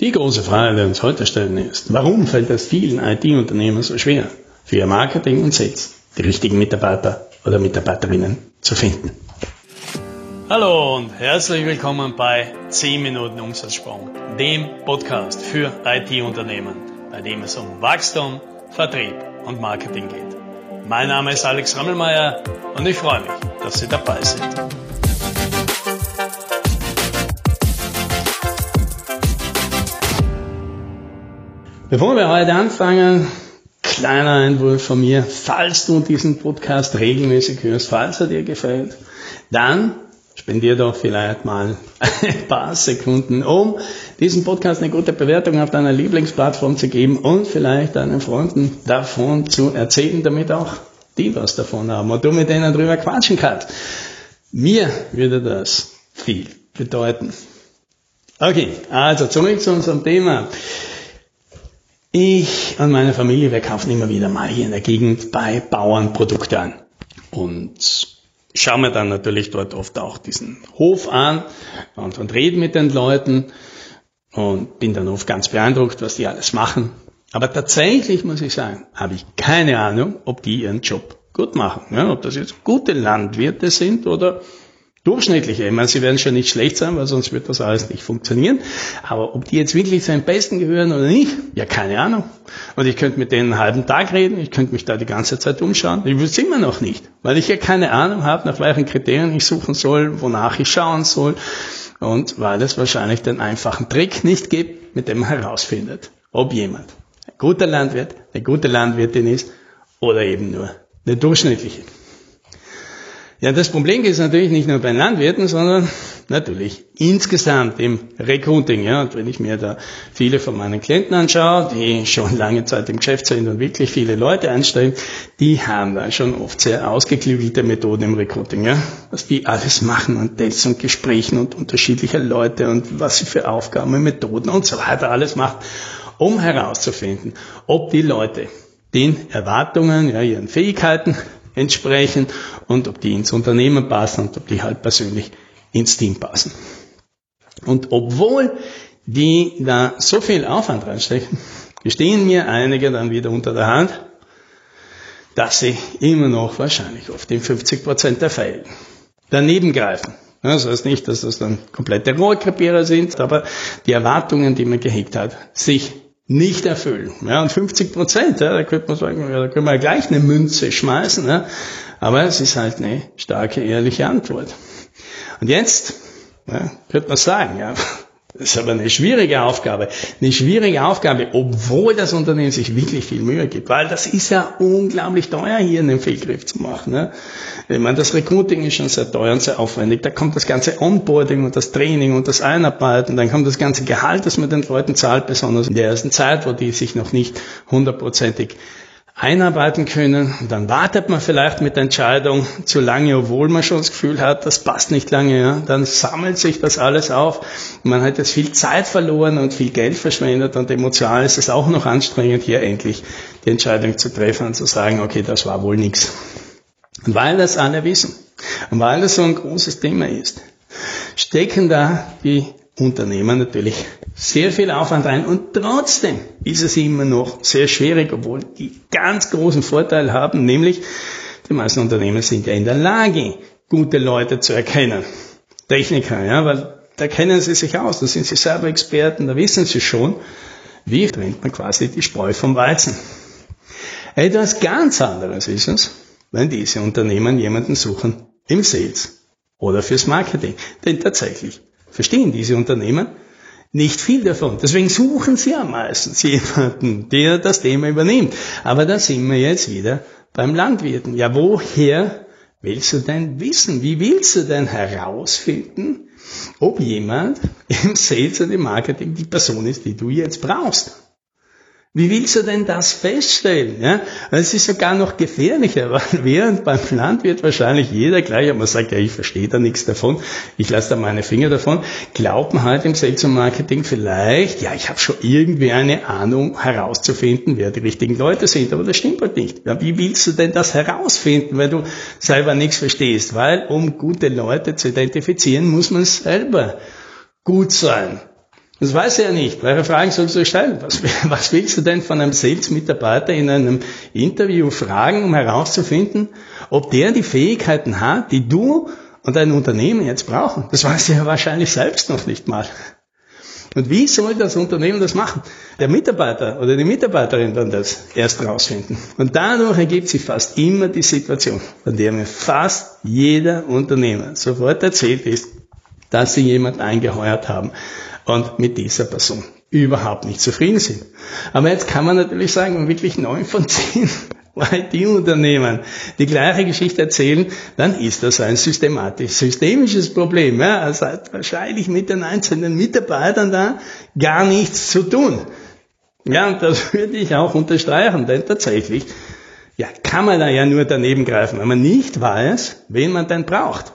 Die große Frage, die uns heute stellen, ist, warum fällt es vielen IT-Unternehmen so schwer, für ihr Marketing und Sales die richtigen Mitarbeiter oder Mitarbeiterinnen zu finden? Hallo und herzlich willkommen bei 10 Minuten Umsatzsprung, dem Podcast für IT-Unternehmen, bei dem es um Wachstum, Vertrieb und Marketing geht. Mein Name ist Alex Rammelmeier und ich freue mich, dass Sie dabei sind. Bevor wir heute anfangen, kleiner Einwurf von mir. Falls du diesen Podcast regelmäßig hörst, falls er dir gefällt, dann spendier doch vielleicht mal ein paar Sekunden, um diesen Podcast eine gute Bewertung auf deiner Lieblingsplattform zu geben und vielleicht deinen Freunden davon zu erzählen, damit auch die was davon haben und du mit denen drüber quatschen kannst. Mir würde das viel bedeuten. Okay, also zurück zu unserem Thema. Ich und meine Familie, wir kaufen immer wieder mal hier in der Gegend bei Bauern Produkte an. Und schauen mir dann natürlich dort oft auch diesen Hof an und, und reden mit den Leuten und bin dann oft ganz beeindruckt, was die alles machen. Aber tatsächlich muss ich sagen, habe ich keine Ahnung, ob die ihren Job gut machen. Ja, ob das jetzt gute Landwirte sind oder durchschnittliche. Ich meine, sie werden schon nicht schlecht sein, weil sonst wird das alles nicht funktionieren. Aber ob die jetzt wirklich zu den Besten gehören oder nicht, ja, keine Ahnung. Und ich könnte mit denen einen halben Tag reden, ich könnte mich da die ganze Zeit umschauen. Ich wüsste immer noch nicht, weil ich ja keine Ahnung habe, nach welchen Kriterien ich suchen soll, wonach ich schauen soll. Und weil es wahrscheinlich den einfachen Trick nicht gibt, mit dem man herausfindet, ob jemand ein guter Landwirt, eine gute Landwirtin ist oder eben nur eine durchschnittliche. Ja, das Problem ist natürlich nicht nur bei Landwirten, sondern natürlich insgesamt im Recruiting. Ja, und wenn ich mir da viele von meinen Klienten anschaue, die schon lange Zeit im Geschäft sind und wirklich viele Leute einstellen, die haben da schon oft sehr ausgeklügelte Methoden im Recruiting. Ja, was die alles machen und Tests und Gesprächen und unterschiedliche Leute und was sie für Aufgaben, Methoden und so weiter alles macht, um herauszufinden, ob die Leute den Erwartungen, ja, ihren Fähigkeiten entsprechen und ob die ins Unternehmen passen und ob die halt persönlich ins Team passen. Und obwohl die da so viel Aufwand reinstecken, gestehen mir einige dann wieder unter der Hand, dass sie immer noch wahrscheinlich oft in 50 Prozent der Fälle daneben greifen. Das heißt nicht, dass das dann komplette Rohrkrepierer sind, aber die Erwartungen, die man gehegt hat, sich nicht erfüllen. Ja, und 50 Prozent, ja, da könnte man sagen, ja, da können wir gleich eine Münze schmeißen. Ja, aber es ist halt eine starke, ehrliche Antwort. Und jetzt ja, könnte man sagen, ja, das ist aber eine schwierige Aufgabe. Eine schwierige Aufgabe, obwohl das Unternehmen sich wirklich viel Mühe gibt. Weil das ist ja unglaublich teuer, hier einen Fehlgriff zu machen. Ne? Ich meine, das Recruiting ist schon sehr teuer und sehr aufwendig. Da kommt das ganze Onboarding und das Training und das Einarbeiten. Dann kommt das ganze Gehalt, das man den Leuten zahlt, besonders in der ersten Zeit, wo die sich noch nicht hundertprozentig einarbeiten können. Dann wartet man vielleicht mit der Entscheidung zu lange, obwohl man schon das Gefühl hat, das passt nicht lange. Ja. Dann sammelt sich das alles auf. Man hat jetzt viel Zeit verloren und viel Geld verschwendet und emotional ist es auch noch anstrengend, hier endlich die Entscheidung zu treffen und zu sagen, okay, das war wohl nichts. Und weil das alle wissen und weil das so ein großes Thema ist, stecken da die Unternehmer natürlich sehr viel Aufwand rein und trotzdem ist es immer noch sehr schwierig, obwohl die ganz großen Vorteil haben, nämlich die meisten Unternehmer sind ja in der Lage, gute Leute zu erkennen. Techniker, ja, weil da kennen sie sich aus, da sind sie selber Experten, da wissen sie schon, wie trennt man quasi die Spreu vom Weizen. Etwas ganz anderes ist es, wenn diese Unternehmen jemanden suchen im Sales oder fürs Marketing. Denn tatsächlich verstehen diese Unternehmen nicht viel davon. Deswegen suchen sie am meisten jemanden, der das Thema übernimmt. Aber da sind wir jetzt wieder beim Landwirten. Ja, woher willst du denn wissen? Wie willst du denn herausfinden, ob jemand im Sales und im Marketing die Person ist, die du jetzt brauchst? Wie willst du denn das feststellen? Ja? Es ist sogar noch gefährlicher, weil während beim Landwirt wahrscheinlich jeder gleich, aber man sagt, ja, ich verstehe da nichts davon, ich lasse da meine Finger davon, glaubt man halt im Sales und Marketing vielleicht, ja, ich habe schon irgendwie eine Ahnung herauszufinden, wer die richtigen Leute sind, aber das stimmt halt nicht. Ja, wie willst du denn das herausfinden, weil du selber nichts verstehst? Weil um gute Leute zu identifizieren, muss man selber gut sein. Das weiß er ja nicht. Welche Fragen sollst du stellen? Was, was willst du denn von einem Sales-Mitarbeiter in einem Interview fragen, um herauszufinden, ob der die Fähigkeiten hat, die du und dein Unternehmen jetzt brauchen? Das weiß er ja wahrscheinlich selbst noch nicht mal. Und wie soll das Unternehmen das machen? Der Mitarbeiter oder die Mitarbeiterin dann das erst rausfinden. Und dadurch ergibt sich fast immer die Situation, von der mir fast jeder Unternehmer sofort erzählt ist, dass sie jemand eingeheuert haben und mit dieser Person überhaupt nicht zufrieden sind. Aber jetzt kann man natürlich sagen, wenn wirklich neun von zehn IT-Unternehmen die gleiche Geschichte erzählen, dann ist das ein systematisch, systemisches Problem. Ja, also hat wahrscheinlich mit den einzelnen Mitarbeitern da gar nichts zu tun. Ja, und das würde ich auch unterstreichen, denn tatsächlich, ja, kann man da ja nur daneben greifen, wenn man nicht weiß, wen man denn braucht.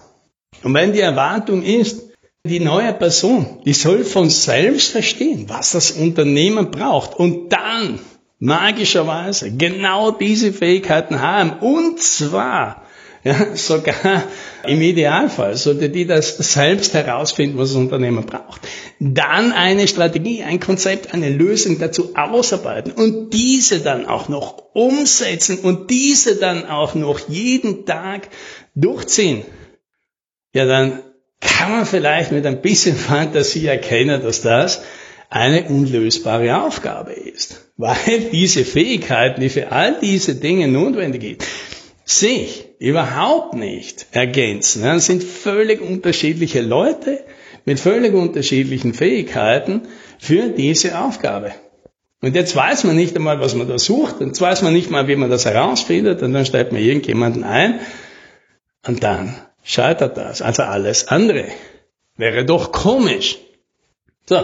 Und wenn die Erwartung ist, die neue Person, die soll von selbst verstehen, was das Unternehmen braucht und dann magischerweise genau diese Fähigkeiten haben. Und zwar ja, sogar im Idealfall sollte die das selbst herausfinden, was das Unternehmen braucht. Dann eine Strategie, ein Konzept, eine Lösung dazu ausarbeiten und diese dann auch noch umsetzen und diese dann auch noch jeden Tag durchziehen. Ja, dann kann man vielleicht mit ein bisschen Fantasie erkennen, dass das eine unlösbare Aufgabe ist. Weil diese Fähigkeiten, die für all diese Dinge notwendig sind, sich überhaupt nicht ergänzen. Das sind völlig unterschiedliche Leute mit völlig unterschiedlichen Fähigkeiten für diese Aufgabe. Und jetzt weiß man nicht einmal, was man da sucht, und jetzt weiß man nicht mal, wie man das herausfindet, und dann stellt man irgendjemanden ein, und dann scheitert das. Also alles andere wäre doch komisch. So,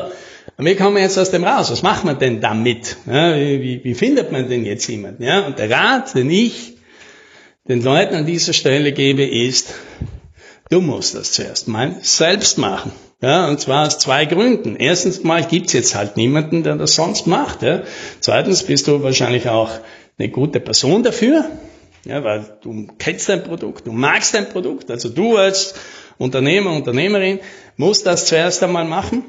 und wie kommen wir jetzt aus dem raus? Was macht man denn damit? Ja, wie, wie findet man denn jetzt jemanden? Ja, und der Rat, den ich den Leuten an dieser Stelle gebe, ist, du musst das zuerst mal selbst machen. Ja, und zwar aus zwei Gründen. Erstens mal gibt's jetzt halt niemanden, der das sonst macht. Ja. Zweitens bist du wahrscheinlich auch eine gute Person dafür, ja, weil du kennst dein Produkt, du magst dein Produkt. Also du als Unternehmer, Unternehmerin musst das zuerst einmal machen.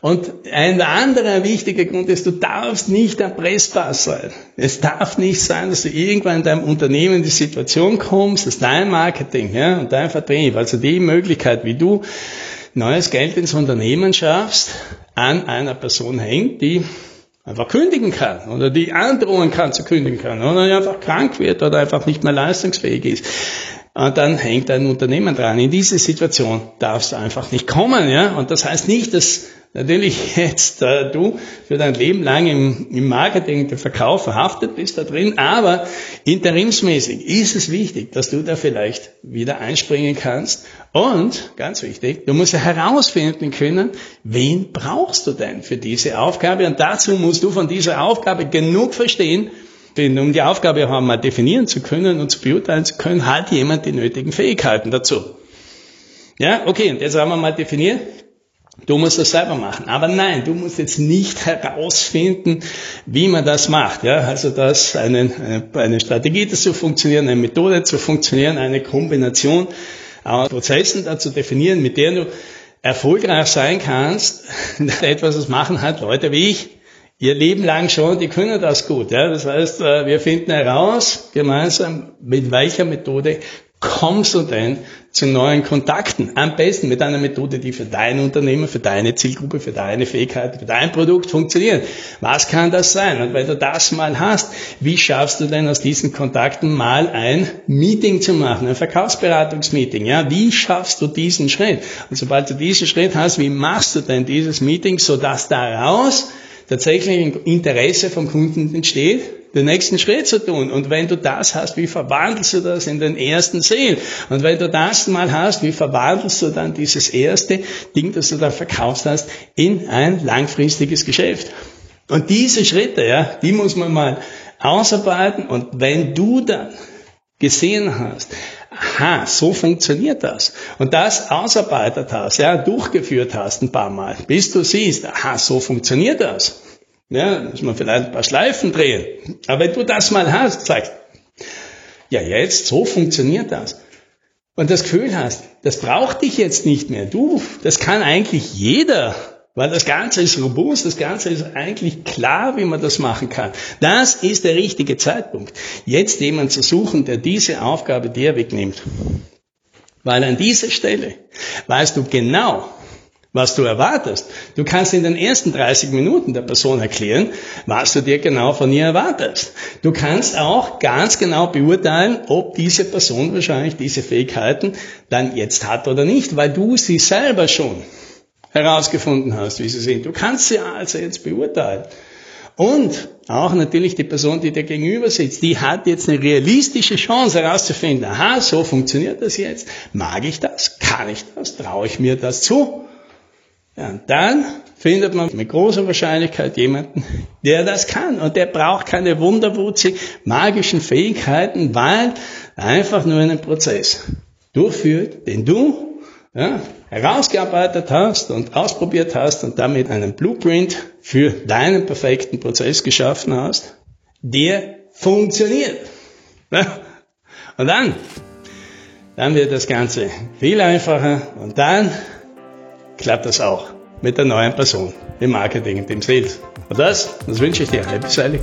Und ein anderer wichtiger Grund ist, du darfst nicht erpressbar sein. Es darf nicht sein, dass du irgendwann in deinem Unternehmen in die Situation kommst, dass dein Marketing ja, und dein Vertrieb, also die Möglichkeit, wie du neues Geld ins Unternehmen schaffst, an einer Person hängt, die einfach kündigen kann oder die androhen kann zu kündigen kann oder einfach krank wird oder einfach nicht mehr leistungsfähig ist. Und dann hängt ein Unternehmen dran. In diese Situation darfst du einfach nicht kommen. Ja? Und das heißt nicht, dass natürlich jetzt äh, du für dein Leben lang im, im Marketing, im Verkauf verhaftet bist da drin, aber interimsmäßig ist es wichtig, dass du da vielleicht wieder einspringen kannst. Und, ganz wichtig, du musst herausfinden können, wen brauchst du denn für diese Aufgabe? Und dazu musst du von dieser Aufgabe genug verstehen, denn um die Aufgabe auch mal definieren zu können und zu beurteilen zu können, hat jemand die nötigen Fähigkeiten dazu. Ja, okay, und jetzt haben wir mal definiert, Du musst das selber machen. Aber nein, du musst jetzt nicht herausfinden, wie man das macht. Ja, also das eine, eine Strategie dazu funktionieren, eine Methode zu funktionieren, eine Kombination aus Prozessen dazu definieren, mit der du erfolgreich sein kannst. Etwas, was machen halt Leute wie ich ihr Leben lang schon, die können das gut. Ja. Das heißt, äh, wir finden heraus gemeinsam, mit welcher Methode kommst du denn zu neuen Kontakten? Am besten mit einer Methode, die für dein Unternehmen, für deine Zielgruppe, für deine Fähigkeiten, für dein Produkt funktioniert. Was kann das sein? Und wenn du das mal hast, wie schaffst du denn aus diesen Kontakten mal ein Meeting zu machen, ein Verkaufsberatungsmeeting? Ja, wie schaffst du diesen Schritt? Und sobald du diesen Schritt hast, wie machst du denn dieses Meeting, sodass daraus tatsächlich ein Interesse vom Kunden entsteht, den nächsten Schritt zu tun. Und wenn du das hast, wie verwandelst du das in den ersten Sale? Und wenn du das mal hast, wie verwandelst du dann dieses erste Ding, das du da verkauft hast, in ein langfristiges Geschäft? Und diese Schritte, ja, die muss man mal ausarbeiten. Und wenn du dann gesehen hast, aha, so funktioniert das. Und das ausarbeitet hast, ja, durchgeführt hast ein paar Mal, bis du siehst, aha, so funktioniert das. Ja, muss man vielleicht ein paar Schleifen drehen. Aber wenn du das mal hast, sagst, ja, jetzt, so funktioniert das. Und das Gefühl hast, das braucht dich jetzt nicht mehr. Du, das kann eigentlich jeder Weil das Ganze ist robust, das Ganze ist eigentlich klar, wie man das machen kann. Das ist der richtige Zeitpunkt. Jetzt jemanden zu suchen, der diese Aufgabe dir wegnimmt. Weil an dieser Stelle weißt du genau, was du erwartest. Du kannst in den ersten 30 Minuten der Person erklären, was du dir genau von ihr erwartest. Du kannst auch ganz genau beurteilen, ob diese Person wahrscheinlich diese Fähigkeiten dann jetzt hat oder nicht, weil du sie selber schon herausgefunden hast, wie sie sind. Du kannst sie also jetzt beurteilen. Und auch natürlich die Person, die dir gegenüber sitzt, die hat jetzt eine realistische Chance herauszufinden, aha, so funktioniert das jetzt. Mag ich das? Kann ich das? Traue ich mir das zu? Ja, und dann findet man mit großer Wahrscheinlichkeit jemanden, der das kann. Und der braucht keine wunderwurzig magischen Fähigkeiten, weil einfach nur einen Prozess durchführt, den du ja, herausgearbeitet hast und ausprobiert hast und damit einen Blueprint für deinen perfekten Prozess geschaffen hast, der funktioniert. Ja, und dann, dann wird das Ganze viel einfacher und dann klappt das auch mit der neuen Person im Marketing und im Sales. Und das, das wünsche ich dir. Happy Selling.